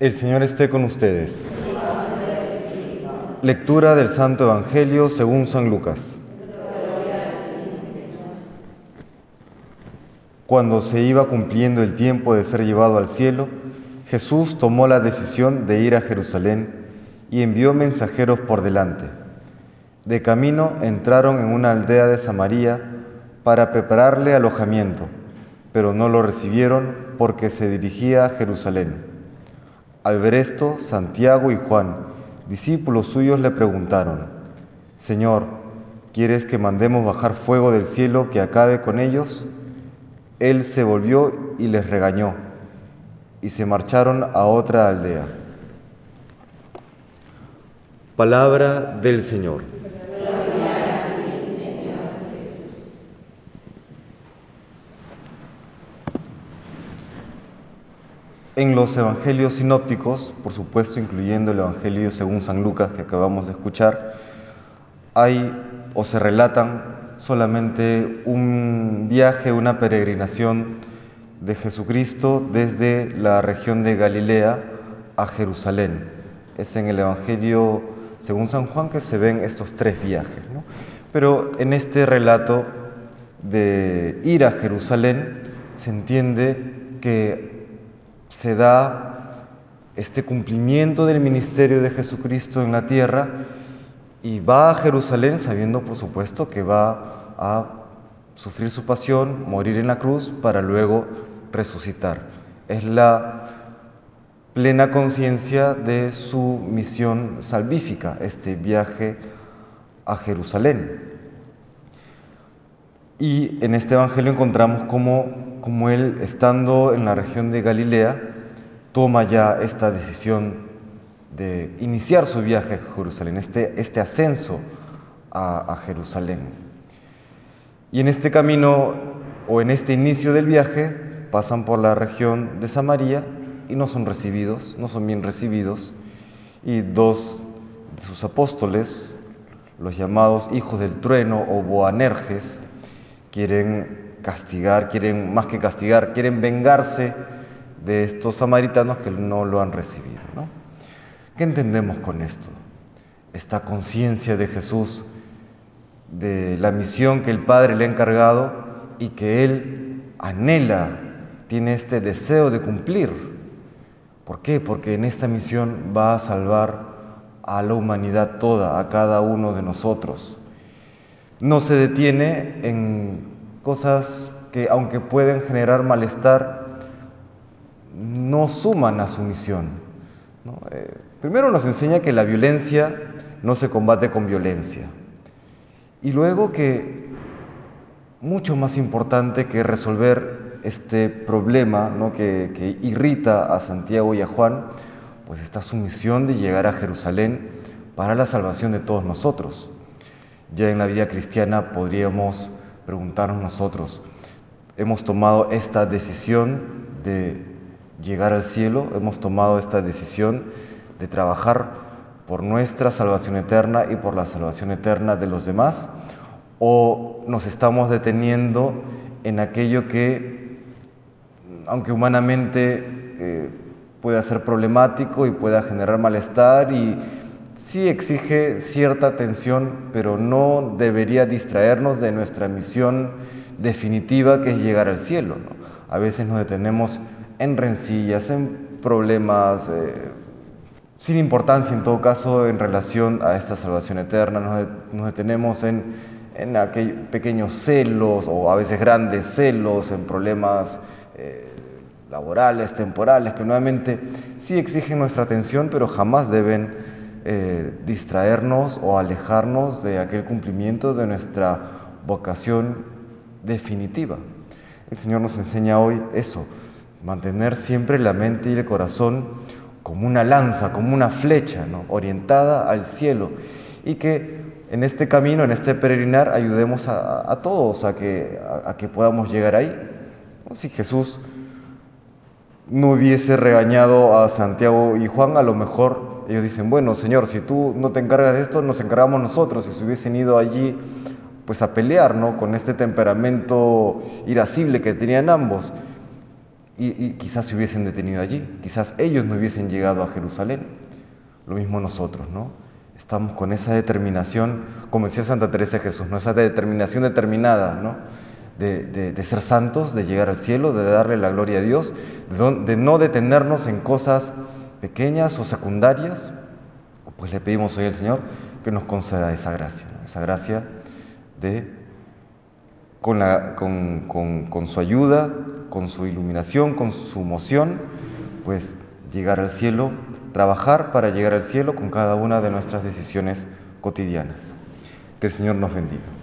El Señor esté con ustedes. Lectura del Santo Evangelio según San Lucas. Cuando se iba cumpliendo el tiempo de ser llevado al cielo, Jesús tomó la decisión de ir a Jerusalén y envió mensajeros por delante. De camino entraron en una aldea de Samaria para prepararle alojamiento, pero no lo recibieron porque se dirigía a Jerusalén. Al ver esto, Santiago y Juan, discípulos suyos, le preguntaron, Señor, ¿quieres que mandemos bajar fuego del cielo que acabe con ellos? Él se volvió y les regañó, y se marcharon a otra aldea. Palabra del Señor. En los evangelios sinópticos, por supuesto incluyendo el evangelio según San Lucas que acabamos de escuchar, hay o se relatan solamente un viaje, una peregrinación de Jesucristo desde la región de Galilea a Jerusalén. Es en el evangelio según San Juan que se ven estos tres viajes. Pero en este relato de ir a Jerusalén se entiende que se da este cumplimiento del ministerio de Jesucristo en la tierra y va a Jerusalén sabiendo, por supuesto, que va a sufrir su pasión, morir en la cruz para luego resucitar. Es la plena conciencia de su misión salvífica, este viaje a Jerusalén. Y en este Evangelio encontramos cómo como él, estando en la región de Galilea, toma ya esta decisión de iniciar su viaje a Jerusalén, este, este ascenso a, a Jerusalén. Y en este camino o en este inicio del viaje pasan por la región de Samaria y no son recibidos, no son bien recibidos. Y dos de sus apóstoles, los llamados hijos del trueno o boanerges, quieren castigar, quieren más que castigar, quieren vengarse de estos samaritanos que no lo han recibido. ¿no? ¿Qué entendemos con esto? Esta conciencia de Jesús, de la misión que el Padre le ha encargado y que Él anhela, tiene este deseo de cumplir. ¿Por qué? Porque en esta misión va a salvar a la humanidad toda, a cada uno de nosotros. No se detiene en cosas que aunque pueden generar malestar, no suman a su misión. Eh, primero nos enseña que la violencia no se combate con violencia. Y luego que mucho más importante que resolver este problema que, que irrita a Santiago y a Juan, pues está su misión de llegar a Jerusalén para la salvación de todos nosotros. Ya en la vida cristiana podríamos preguntarnos nosotros, ¿hemos tomado esta decisión de llegar al cielo? ¿Hemos tomado esta decisión de trabajar por nuestra salvación eterna y por la salvación eterna de los demás? ¿O nos estamos deteniendo en aquello que, aunque humanamente eh, pueda ser problemático y pueda generar malestar y sí exige cierta atención, pero no debería distraernos de nuestra misión definitiva que es llegar al cielo. A veces nos detenemos en rencillas, en problemas eh, sin importancia en todo caso en relación a esta salvación eterna, nos, detenemos en, en aquellos pequeños celos o a veces grandes celos, en problemas eh, laborales, temporales, que nuevamente sí exigen nuestra atención, pero jamás deben eh, distraernos o alejarnos de aquel cumplimiento de nuestra vocación definitiva. El Señor nos enseña hoy eso, mantener siempre la mente y el corazón como una lanza, como una flecha, orientada al cielo y que en este camino, en este peregrinar, ayudemos a, todos a que, a, que podamos llegar ahí. Si Jesús no hubiese regañado a Santiago y Juan, a lo mejor ellos dicen, bueno, Señor, si tú no te encargas de esto, nos encargamos nosotros. Si se hubiesen ido allí pues a pelear, ¿no? Con este temperamento irascible que tenían ambos. y, quizás se hubiesen detenido allí, quizás ellos no hubiesen llegado a Jerusalén. Lo mismo nosotros, ¿no? Estamos con esa determinación, como decía Santa Teresa de Jesús, ¿no? esa determinación determinada, ¿no? De, ser santos, de llegar al cielo, de darle la gloria a Dios, de, no detenernos en cosas pequeñas o secundarias, pues le pedimos hoy al Señor que nos conceda esa gracia, esa gracia de, con, con su ayuda, con su iluminación, con su moción, pues llegar al cielo, trabajar para llegar al cielo con cada una de nuestras decisiones cotidianas. Que el Señor nos bendiga.